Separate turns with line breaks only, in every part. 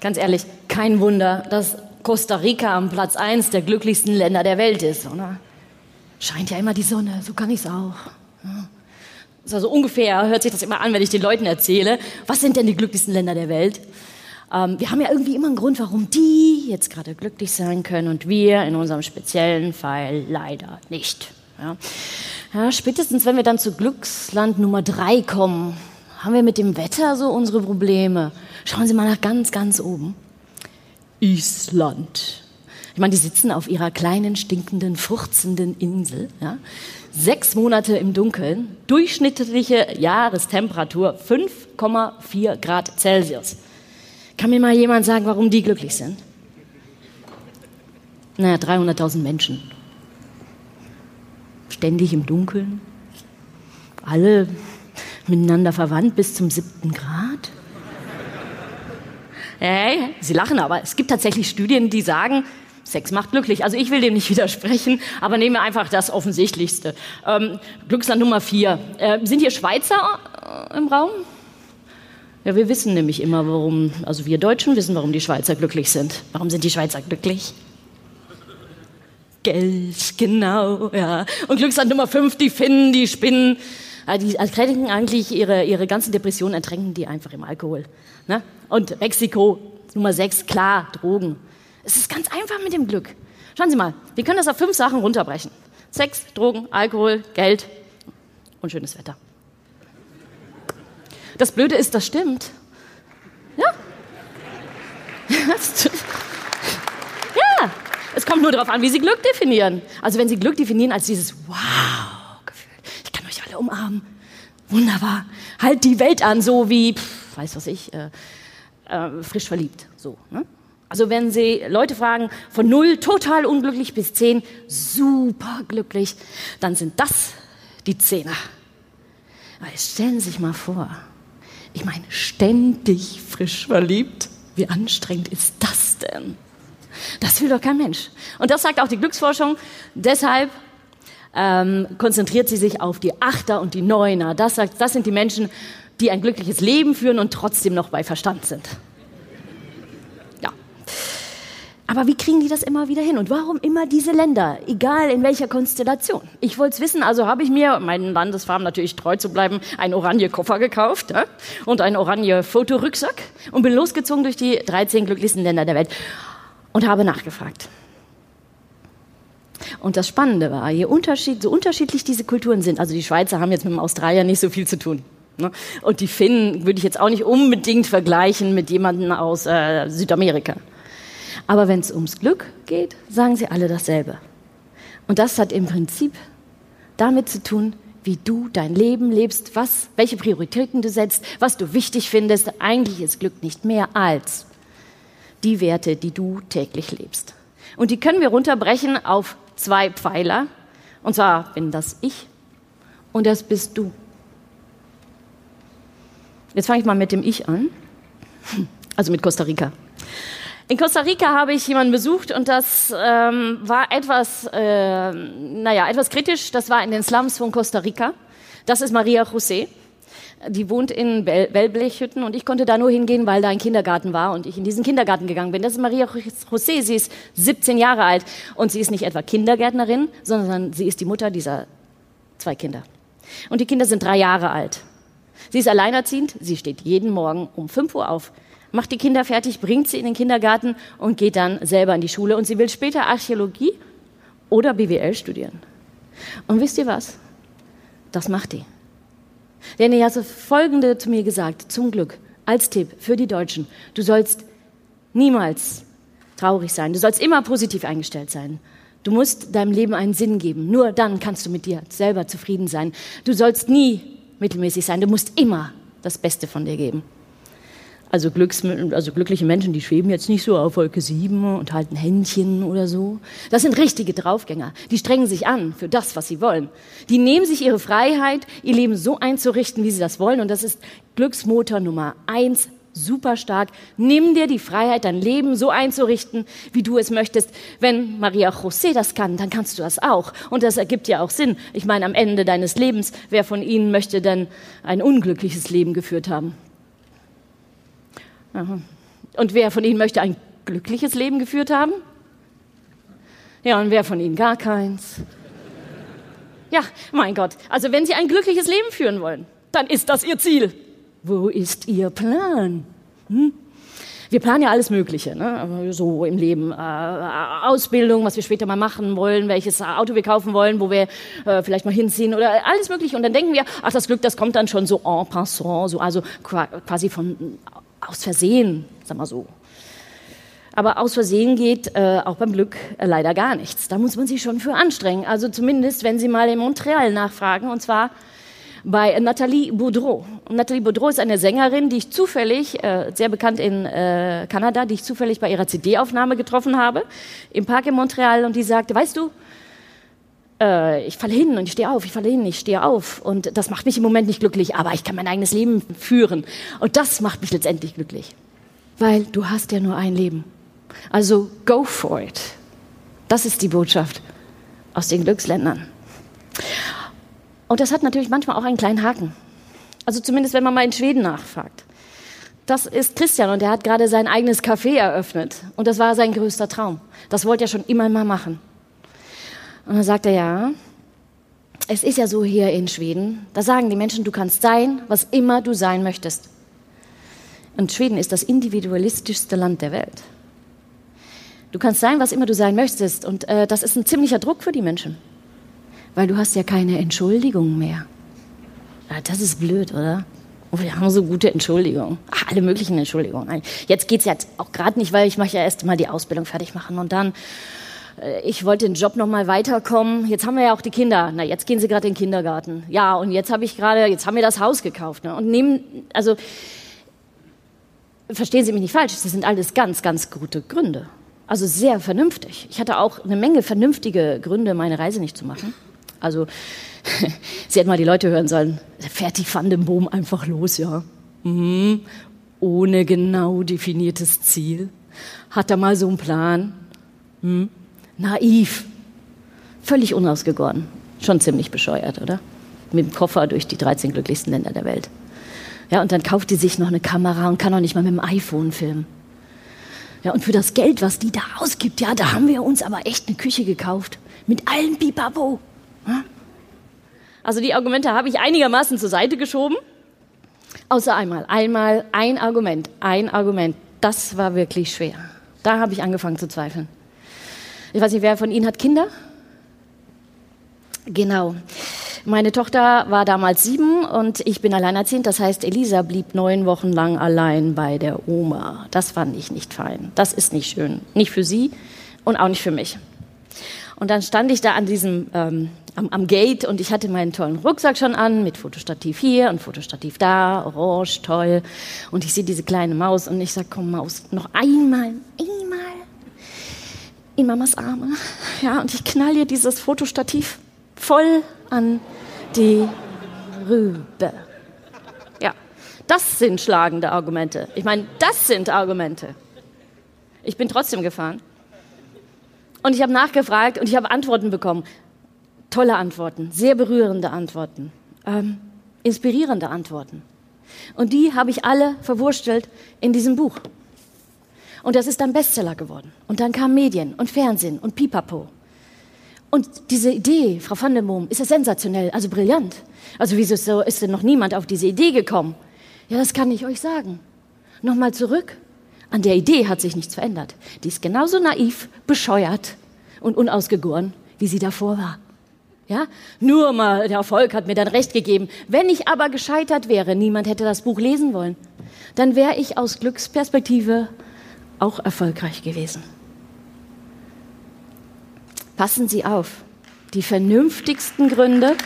Ganz ehrlich, kein Wunder, dass Costa Rica am Platz 1 der glücklichsten Länder der Welt ist, oder? Scheint ja immer die Sonne, so kann ich's auch. Ja. Also ungefähr hört sich das immer an, wenn ich den Leuten erzähle, was sind denn die glücklichsten Länder der Welt? Ähm, wir haben ja irgendwie immer einen Grund, warum die jetzt gerade glücklich sein können und wir in unserem speziellen Fall leider nicht. Ja. Ja, spätestens, wenn wir dann zu Glücksland Nummer drei kommen, haben wir mit dem Wetter so unsere Probleme. Schauen Sie mal nach ganz, ganz oben. Island. Ich meine, die sitzen auf ihrer kleinen, stinkenden, furzenden Insel. Ja? Sechs Monate im Dunkeln, durchschnittliche Jahrestemperatur 5,4 Grad Celsius. Kann mir mal jemand sagen, warum die glücklich sind? Naja, 300.000 Menschen. Ständig im Dunkeln. Alle miteinander verwandt bis zum siebten Grad. Hey, Sie lachen, aber es gibt tatsächlich Studien, die sagen, Sex macht glücklich. Also ich will dem nicht widersprechen, aber nehme einfach das Offensichtlichste. Ähm, Glücksland Nummer vier. Äh, sind hier Schweizer äh, im Raum? Ja, wir wissen nämlich immer, warum, also wir Deutschen wissen, warum die Schweizer glücklich sind. Warum sind die Schweizer glücklich? Geld, genau, ja. Und Glücksland Nummer fünf, die Finnen, die Spinnen. Ja, die ertränken eigentlich ihre, ihre ganzen Depressionen, ertränken die einfach im Alkohol. Ne? Und Mexiko, Nummer sechs, klar, Drogen. Es ist ganz einfach mit dem Glück. Schauen Sie mal, wir können das auf fünf Sachen runterbrechen. Sex, Drogen, Alkohol, Geld und schönes Wetter. Das Blöde ist, das stimmt. Ja. ja. Es kommt nur darauf an, wie Sie Glück definieren. Also wenn Sie Glück definieren als dieses Wow-Gefühl, ich kann euch alle umarmen, wunderbar, halt die Welt an, so wie, pff, weiß was ich, äh, äh, frisch verliebt, so. Ne? Also wenn Sie Leute fragen, von null total unglücklich bis zehn super glücklich, dann sind das die Zehner. Weil stellen Sie sich mal vor, ich meine, ständig frisch verliebt. Wie anstrengend ist das denn? Das will doch kein Mensch. Und das sagt auch die Glücksforschung. Deshalb ähm, konzentriert sie sich auf die Achter und die Neuner. Das, das sind die Menschen, die ein glückliches Leben führen und trotzdem noch bei Verstand sind. Aber wie kriegen die das immer wieder hin? Und warum immer diese Länder, egal in welcher Konstellation? Ich wollte es wissen, also habe ich mir, meinen Landesfarben natürlich treu zu bleiben, einen oranje Koffer gekauft ja? und einen oranje Fotorücksack und bin losgezogen durch die 13 glücklichsten Länder der Welt und habe nachgefragt. Und das Spannende war, je unterschied, so unterschiedlich diese Kulturen sind, also die Schweizer haben jetzt mit dem Australier nicht so viel zu tun. Ne? Und die Finnen würde ich jetzt auch nicht unbedingt vergleichen mit jemandem aus äh, Südamerika. Aber wenn es ums Glück geht, sagen sie alle dasselbe. Und das hat im Prinzip damit zu tun, wie du dein Leben lebst, was, welche Prioritäten du setzt, was du wichtig findest. Eigentlich ist Glück nicht mehr als die Werte, die du täglich lebst. Und die können wir runterbrechen auf zwei Pfeiler. Und zwar bin das ich und das bist du. Jetzt fange ich mal mit dem Ich an, also mit Costa Rica. In Costa Rica habe ich jemanden besucht und das ähm, war etwas, äh, naja, etwas kritisch. Das war in den Slums von Costa Rica. Das ist Maria José. Die wohnt in Wellblechhütten und ich konnte da nur hingehen, weil da ein Kindergarten war und ich in diesen Kindergarten gegangen bin. Das ist Maria José. Sie ist 17 Jahre alt und sie ist nicht etwa Kindergärtnerin, sondern sie ist die Mutter dieser zwei Kinder. Und die Kinder sind drei Jahre alt. Sie ist alleinerziehend. Sie steht jeden Morgen um 5 Uhr auf, macht die Kinder fertig, bringt sie in den Kindergarten und geht dann selber in die Schule. Und sie will später Archäologie oder BWL studieren. Und wisst ihr was? Das macht die. Denn er hat Folgende zu mir gesagt, zum Glück, als Tipp für die Deutschen. Du sollst niemals traurig sein. Du sollst immer positiv eingestellt sein. Du musst deinem Leben einen Sinn geben. Nur dann kannst du mit dir selber zufrieden sein. Du sollst nie mittelmäßig sein. Du musst immer das Beste von dir geben. Also, Glücks, also glückliche Menschen, die schweben jetzt nicht so auf Wolke 7 und halten Händchen oder so. Das sind richtige Draufgänger. Die strengen sich an für das, was sie wollen. Die nehmen sich ihre Freiheit, ihr Leben so einzurichten, wie sie das wollen. Und das ist Glücksmotor Nummer eins, super stark. Nimm dir die Freiheit, dein Leben so einzurichten, wie du es möchtest. Wenn Maria José das kann, dann kannst du das auch. Und das ergibt ja auch Sinn. Ich meine, am Ende deines Lebens, wer von ihnen möchte denn ein unglückliches Leben geführt haben? Und wer von Ihnen möchte ein glückliches Leben geführt haben? Ja, und wer von Ihnen gar keins? Ja, mein Gott. Also wenn Sie ein glückliches Leben führen wollen, dann ist das Ihr Ziel. Wo ist Ihr Plan? Hm? Wir planen ja alles Mögliche, ne? so im Leben. Äh, Ausbildung, was wir später mal machen wollen, welches Auto wir kaufen wollen, wo wir äh, vielleicht mal hinziehen oder alles Mögliche. Und dann denken wir, ach, das Glück, das kommt dann schon so en passant, so, also quasi von aus Versehen, sag mal so. Aber aus Versehen geht äh, auch beim Glück äh, leider gar nichts. Da muss man sich schon für anstrengen. Also zumindest, wenn Sie mal in Montreal nachfragen, und zwar bei Nathalie Boudreau. Nathalie Boudreau ist eine Sängerin, die ich zufällig, äh, sehr bekannt in äh, Kanada, die ich zufällig bei ihrer CD-Aufnahme getroffen habe, im Park in Montreal. Und die sagte, weißt du, äh, ich falle hin und ich stehe auf, ich falle hin, ich stehe auf. Und das macht mich im Moment nicht glücklich, aber ich kann mein eigenes Leben führen. Und das macht mich letztendlich glücklich. Weil du hast ja nur ein Leben. Also go for it. Das ist die Botschaft aus den Glücksländern. Und das hat natürlich manchmal auch einen kleinen Haken. Also zumindest, wenn man mal in Schweden nachfragt. Das ist Christian und er hat gerade sein eigenes Café eröffnet. Und das war sein größter Traum. Das wollte er schon immer mal machen. Und dann sagt er, ja, es ist ja so hier in Schweden, da sagen die Menschen, du kannst sein, was immer du sein möchtest. Und Schweden ist das individualistischste Land der Welt. Du kannst sein, was immer du sein möchtest. Und äh, das ist ein ziemlicher Druck für die Menschen weil du hast ja keine Entschuldigung mehr. Ja, das ist blöd, oder? Und wir haben so gute Entschuldigungen. Ach, alle möglichen Entschuldigungen. Jetzt geht es jetzt auch gerade nicht, weil ich mache ja erst mal die Ausbildung fertig machen und dann ich wollte den Job noch mal weiterkommen. Jetzt haben wir ja auch die Kinder. Na, jetzt gehen sie gerade in den Kindergarten. Ja, und jetzt habe ich gerade, jetzt haben wir das Haus gekauft. Ne? Und nehmen, also verstehen Sie mich nicht falsch. Das sind alles ganz, ganz gute Gründe. Also sehr vernünftig. Ich hatte auch eine Menge vernünftige Gründe, meine Reise nicht zu machen. Also, Sie hätten mal die Leute hören sollen. Fährt die Van den Boom einfach los, ja. Mhm. Ohne genau definiertes Ziel. Hat er mal so einen Plan? Mhm. Naiv. Völlig unausgegoren. Schon ziemlich bescheuert, oder? Mit dem Koffer durch die 13 glücklichsten Länder der Welt. Ja, und dann kauft die sich noch eine Kamera und kann auch nicht mal mit dem iPhone filmen. Ja, und für das Geld, was die da ausgibt, ja, da haben wir uns aber echt eine Küche gekauft. Mit allen Pipapo. Also die Argumente habe ich einigermaßen zur Seite geschoben. Außer einmal. Einmal ein Argument. Ein Argument. Das war wirklich schwer. Da habe ich angefangen zu zweifeln. Ich weiß nicht, wer von Ihnen hat Kinder? Genau. Meine Tochter war damals sieben und ich bin alleinerziehend. Das heißt, Elisa blieb neun Wochen lang allein bei der Oma. Das fand ich nicht fein. Das ist nicht schön. Nicht für sie und auch nicht für mich. Und dann stand ich da an diesem, ähm, am, am, Gate und ich hatte meinen tollen Rucksack schon an mit Fotostativ hier und Fotostativ da, orange, toll. Und ich sehe diese kleine Maus und ich sage, komm Maus, noch einmal, einmal in Mamas Arme. Ja, und ich knall ihr dieses Fotostativ voll an die Rübe. Ja, das sind schlagende Argumente. Ich meine, das sind Argumente. Ich bin trotzdem gefahren. Und ich habe nachgefragt und ich habe Antworten bekommen. Tolle Antworten, sehr berührende Antworten, ähm, inspirierende Antworten. Und die habe ich alle verwurstelt in diesem Buch. Und das ist dann Bestseller geworden. Und dann kamen Medien und Fernsehen und Pipapo. Und diese Idee, Frau van der Boom, ist ja sensationell, also brillant. Also wieso ist denn noch niemand auf diese Idee gekommen? Ja, das kann ich euch sagen. Nochmal zurück an der Idee hat sich nichts verändert. Die ist genauso naiv, bescheuert und unausgegoren, wie sie davor war. Ja? Nur mal der Erfolg hat mir dann recht gegeben. Wenn ich aber gescheitert wäre, niemand hätte das Buch lesen wollen, dann wäre ich aus Glücksperspektive auch erfolgreich gewesen. Passen Sie auf, die vernünftigsten Gründe,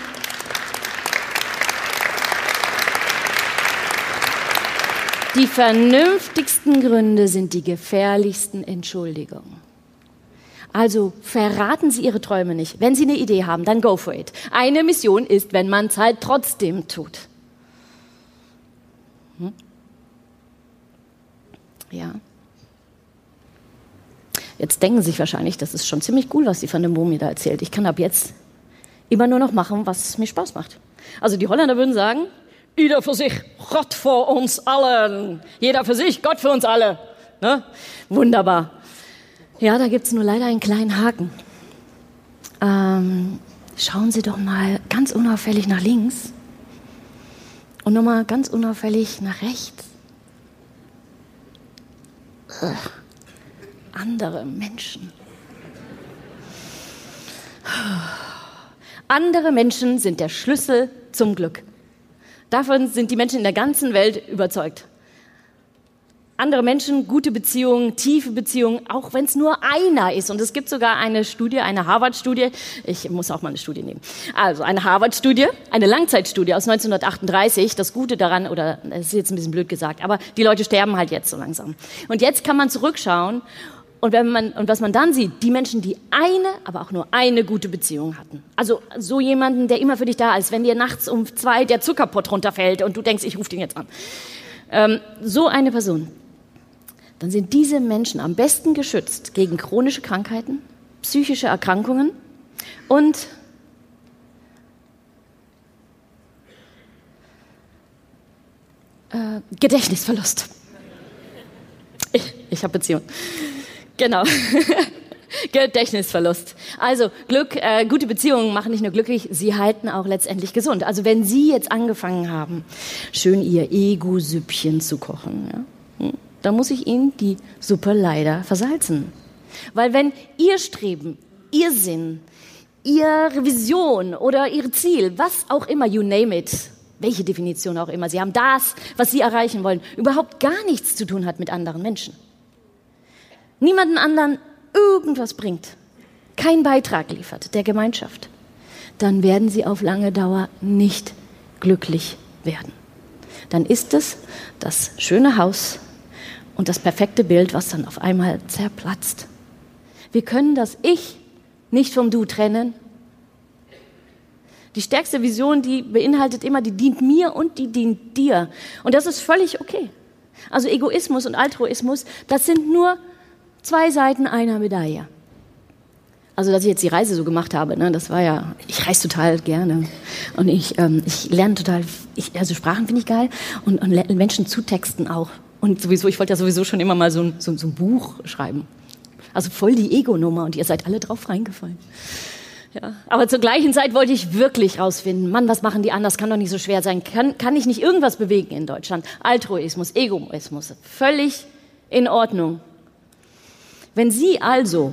Die vernünftigsten Gründe sind die gefährlichsten Entschuldigungen. Also verraten Sie Ihre Träume nicht. Wenn Sie eine Idee haben, dann go for it. Eine Mission ist, wenn man es halt trotzdem tut. Hm? Ja. Jetzt denken sich wahrscheinlich, das ist schon ziemlich cool, was die von dem Bomi da erzählt. Ich kann ab jetzt immer nur noch machen, was mir Spaß macht. Also die Holländer würden sagen, jeder für sich, Gott für uns allen. Jeder für sich, Gott für uns alle. Ne? Wunderbar. Ja, da gibt es nur leider einen kleinen Haken. Ähm, schauen Sie doch mal ganz unauffällig nach links und nochmal ganz unauffällig nach rechts. Ugh. Andere Menschen. Andere Menschen sind der Schlüssel zum Glück. Davon sind die Menschen in der ganzen Welt überzeugt. Andere Menschen, gute Beziehungen, tiefe Beziehungen, auch wenn es nur einer ist. Und es gibt sogar eine Studie, eine Harvard-Studie. Ich muss auch mal eine Studie nehmen. Also eine Harvard-Studie, eine Langzeitstudie aus 1938. Das Gute daran, oder es ist jetzt ein bisschen blöd gesagt, aber die Leute sterben halt jetzt so langsam. Und jetzt kann man zurückschauen und, wenn man, und was man dann sieht, die Menschen, die eine, aber auch nur eine gute Beziehung hatten. Also so jemanden, der immer für dich da ist, wenn dir nachts um zwei der Zuckerpott runterfällt und du denkst, ich rufe den jetzt an. Ähm, so eine Person. Dann sind diese Menschen am besten geschützt gegen chronische Krankheiten, psychische Erkrankungen und äh, Gedächtnisverlust. Ich, ich habe Beziehung. Genau. Gedächtnisverlust. Also Glück, äh, gute Beziehungen machen nicht nur glücklich, sie halten auch letztendlich gesund. Also wenn Sie jetzt angefangen haben, schön Ihr Ego-Süppchen zu kochen, ja, hm, dann muss ich Ihnen die Suppe leider versalzen. Weil wenn Ihr Streben, Ihr Sinn, Ihre Vision oder Ihr Ziel, was auch immer, you name it, welche Definition auch immer, Sie haben das, was Sie erreichen wollen, überhaupt gar nichts zu tun hat mit anderen Menschen niemanden anderen irgendwas bringt, keinen Beitrag liefert der Gemeinschaft, dann werden sie auf lange Dauer nicht glücklich werden. Dann ist es das schöne Haus und das perfekte Bild, was dann auf einmal zerplatzt. Wir können das Ich nicht vom Du trennen. Die stärkste Vision, die beinhaltet immer, die dient mir und die dient dir. Und das ist völlig okay. Also Egoismus und Altruismus, das sind nur zwei Seiten einer Medaille. Also, dass ich jetzt die Reise so gemacht habe, ne, das war ja, ich reise total gerne. Und ich, ähm, ich lerne total, ich, also Sprachen finde ich geil und, und Menschen zutexten auch. Und sowieso, ich wollte ja sowieso schon immer mal so ein, so, so ein Buch schreiben. Also voll die Ego-Nummer und ihr seid alle drauf reingefallen. Ja. Aber zur gleichen Zeit wollte ich wirklich rausfinden, Mann, was machen die anders? Kann doch nicht so schwer sein. Kann, kann ich nicht irgendwas bewegen in Deutschland? Altruismus, Egoismus, völlig in Ordnung. Wenn Sie also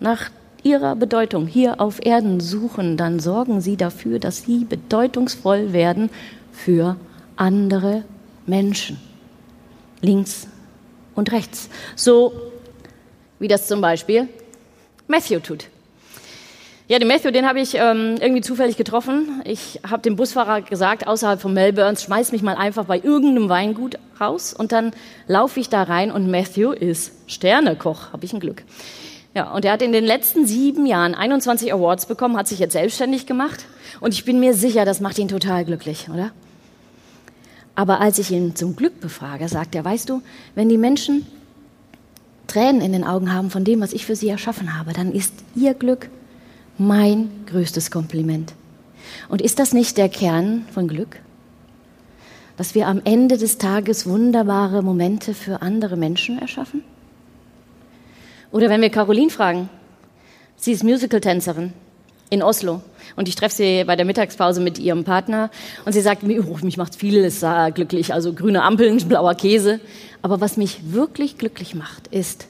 nach Ihrer Bedeutung hier auf Erden suchen, dann sorgen Sie dafür, dass Sie bedeutungsvoll werden für andere Menschen. Links und rechts. So wie das zum Beispiel Matthew tut. Ja, den Matthew, den habe ich ähm, irgendwie zufällig getroffen. Ich habe dem Busfahrer gesagt, außerhalb von Melbourne, schmeiß mich mal einfach bei irgendeinem Weingut raus. Und dann laufe ich da rein und Matthew ist Sternekoch, habe ich ein Glück. Ja, und er hat in den letzten sieben Jahren 21 Awards bekommen, hat sich jetzt selbstständig gemacht. Und ich bin mir sicher, das macht ihn total glücklich, oder? Aber als ich ihn zum Glück befrage, sagt er, weißt du, wenn die Menschen Tränen in den Augen haben von dem, was ich für sie erschaffen habe, dann ist ihr Glück mein größtes Kompliment. Und ist das nicht der Kern von Glück? Dass wir am Ende des Tages wunderbare Momente für andere Menschen erschaffen? Oder wenn wir Caroline fragen, sie ist Musical-Tänzerin in Oslo und ich treffe sie bei der Mittagspause mit ihrem Partner und sie sagt, oh, mich macht vieles glücklich, also grüne Ampeln, blauer Käse. Aber was mich wirklich glücklich macht, ist,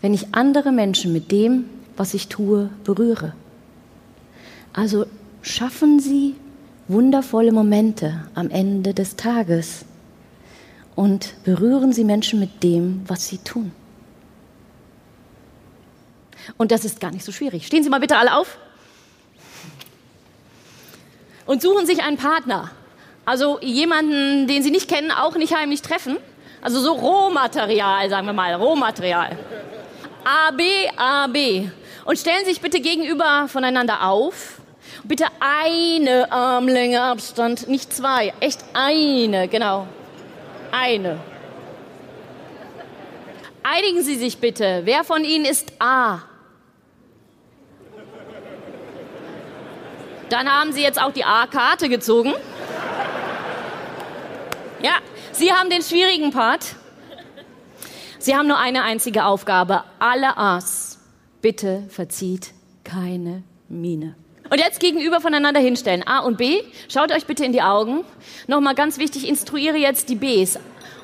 wenn ich andere Menschen mit dem, was ich tue, berühre. Also schaffen Sie wundervolle Momente am Ende des Tages und berühren Sie Menschen mit dem, was Sie tun. Und das ist gar nicht so schwierig. Stehen Sie mal bitte alle auf und suchen sich einen Partner. Also jemanden, den Sie nicht kennen, auch nicht heimlich treffen. Also so Rohmaterial, sagen wir mal, Rohmaterial. A, B, A, B. Und stellen Sie sich bitte gegenüber voneinander auf Bitte eine Armlänge Abstand, nicht zwei. Echt eine, genau. Eine. Einigen Sie sich bitte. Wer von Ihnen ist A? Dann haben Sie jetzt auch die A-Karte gezogen. Ja, Sie haben den schwierigen Part. Sie haben nur eine einzige Aufgabe. Alle A's. Bitte verzieht keine Miene. Und jetzt gegenüber voneinander hinstellen. A und B. Schaut euch bitte in die Augen. Nochmal ganz wichtig, instruiere jetzt die Bs.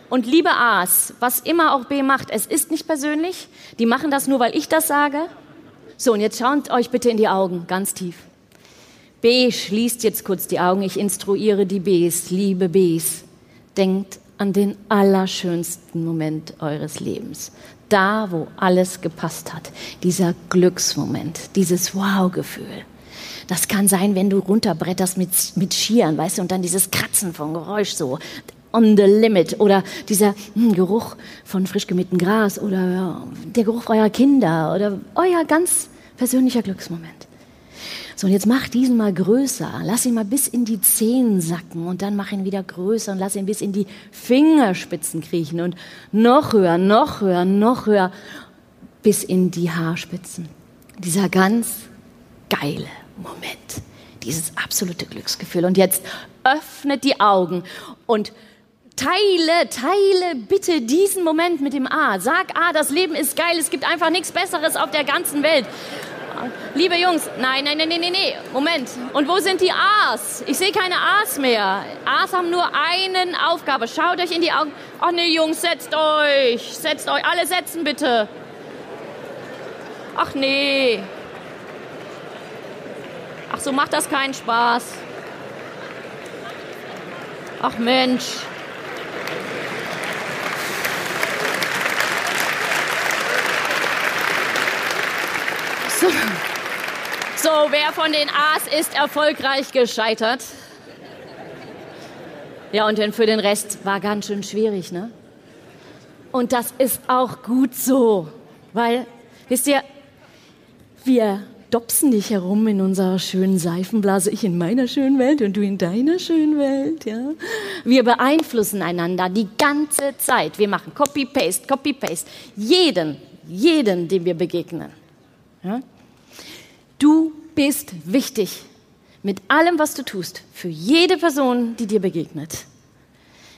Und liebe A's, was immer auch B macht, es ist nicht persönlich. Die machen das nur, weil ich das sage. So, und jetzt schaut euch bitte in die Augen, ganz tief. B, schließt jetzt kurz die Augen. Ich instruiere die Bs, liebe Bs. Denkt an den allerschönsten Moment eures Lebens. Da, wo alles gepasst hat. Dieser Glücksmoment, dieses Wow-Gefühl. Das kann sein, wenn du runterbretterst mit, mit Skiern, weißt du, und dann dieses Kratzen vom Geräusch so on the limit oder dieser hm, Geruch von frisch gemähtem Gras oder der Geruch eurer Kinder oder euer ganz persönlicher Glücksmoment. So, und jetzt mach diesen mal größer. Lass ihn mal bis in die Zehen sacken und dann mach ihn wieder größer und lass ihn bis in die Fingerspitzen kriechen und noch höher, noch höher, noch höher, bis in die Haarspitzen. Dieser ganz geile Moment, dieses absolute Glücksgefühl. Und jetzt öffnet die Augen und Teile, teile bitte diesen Moment mit dem A. Sag A, das Leben ist geil, es gibt einfach nichts Besseres auf der ganzen Welt. Liebe Jungs, nein, nein, nein, nein, nein, Moment. Und wo sind die A's? Ich sehe keine A's mehr. A's haben nur eine Aufgabe. Schaut euch in die Augen. Ach nee, Jungs, setzt euch. Setzt euch. Alle setzen bitte. Ach nee. Ach so, macht das keinen Spaß. Ach Mensch. So. so, wer von den A's ist erfolgreich gescheitert? Ja, und denn für den Rest war ganz schön schwierig, ne? Und das ist auch gut so, weil, wisst ihr, wir dopsen nicht herum in unserer schönen Seifenblase, ich in meiner schönen Welt und du in deiner schönen Welt, ja? Wir beeinflussen einander die ganze Zeit. Wir machen Copy-Paste, Copy-Paste. Jeden, jeden, dem wir begegnen. Ja? Du bist wichtig mit allem, was du tust, für jede Person, die dir begegnet.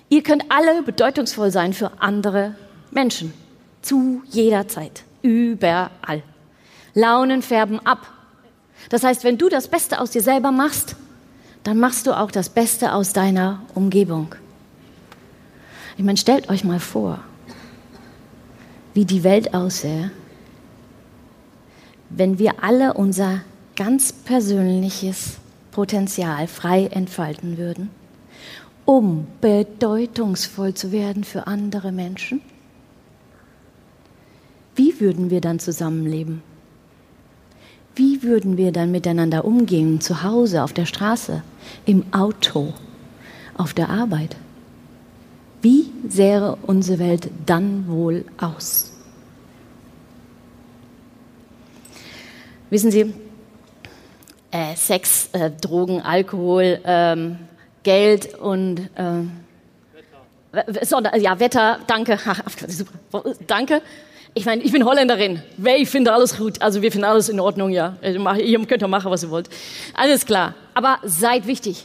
Ihr könnt alle bedeutungsvoll sein für andere Menschen. Zu jeder Zeit. Überall. Launen färben ab. Das heißt, wenn du das Beste aus dir selber machst, dann machst du auch das Beste aus deiner Umgebung. Ich meine, stellt euch mal vor, wie die Welt aussähe, wenn wir alle unser ganz persönliches Potenzial frei entfalten würden, um bedeutungsvoll zu werden für andere Menschen? Wie würden wir dann zusammenleben? Wie würden wir dann miteinander umgehen, zu Hause, auf der Straße, im Auto, auf der Arbeit? Wie sähe unsere Welt dann wohl aus? Wissen Sie, äh, Sex, äh, Drogen, Alkohol, ähm, Geld und äh, Wetter. ja, Wetter, danke. Danke. Ich meine, ich bin Holländerin. Ich finde alles gut. Also wir finden alles in Ordnung, ja. Ihr könnt ja machen, was ihr wollt. Alles klar. Aber seid wichtig.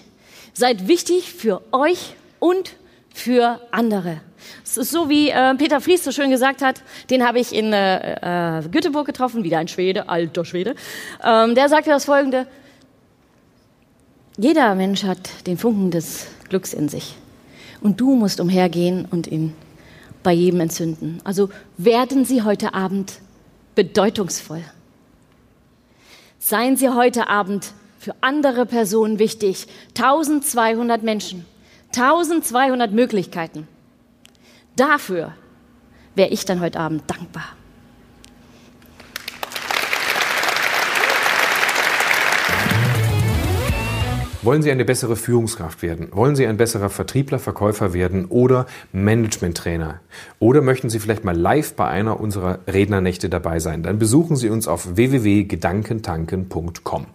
Seid wichtig für euch und für andere. Es ist so, wie äh, Peter Fries so schön gesagt hat, den habe ich in äh, äh, Göteborg getroffen, wieder ein Schwede, alter Schwede. Ähm, der sagte das folgende, jeder Mensch hat den Funken des Glücks in sich. Und du musst umhergehen und ihn bei jedem entzünden. Also werden Sie heute Abend bedeutungsvoll. Seien Sie heute Abend für andere Personen wichtig. 1200 Menschen, 1200 Möglichkeiten. Dafür wäre ich dann heute Abend dankbar.
Wollen Sie eine bessere Führungskraft werden? Wollen Sie ein besserer Vertriebler, Verkäufer werden oder Managementtrainer? Oder möchten Sie vielleicht mal live bei einer unserer Rednernächte dabei sein? Dann besuchen Sie uns auf www.gedankentanken.com.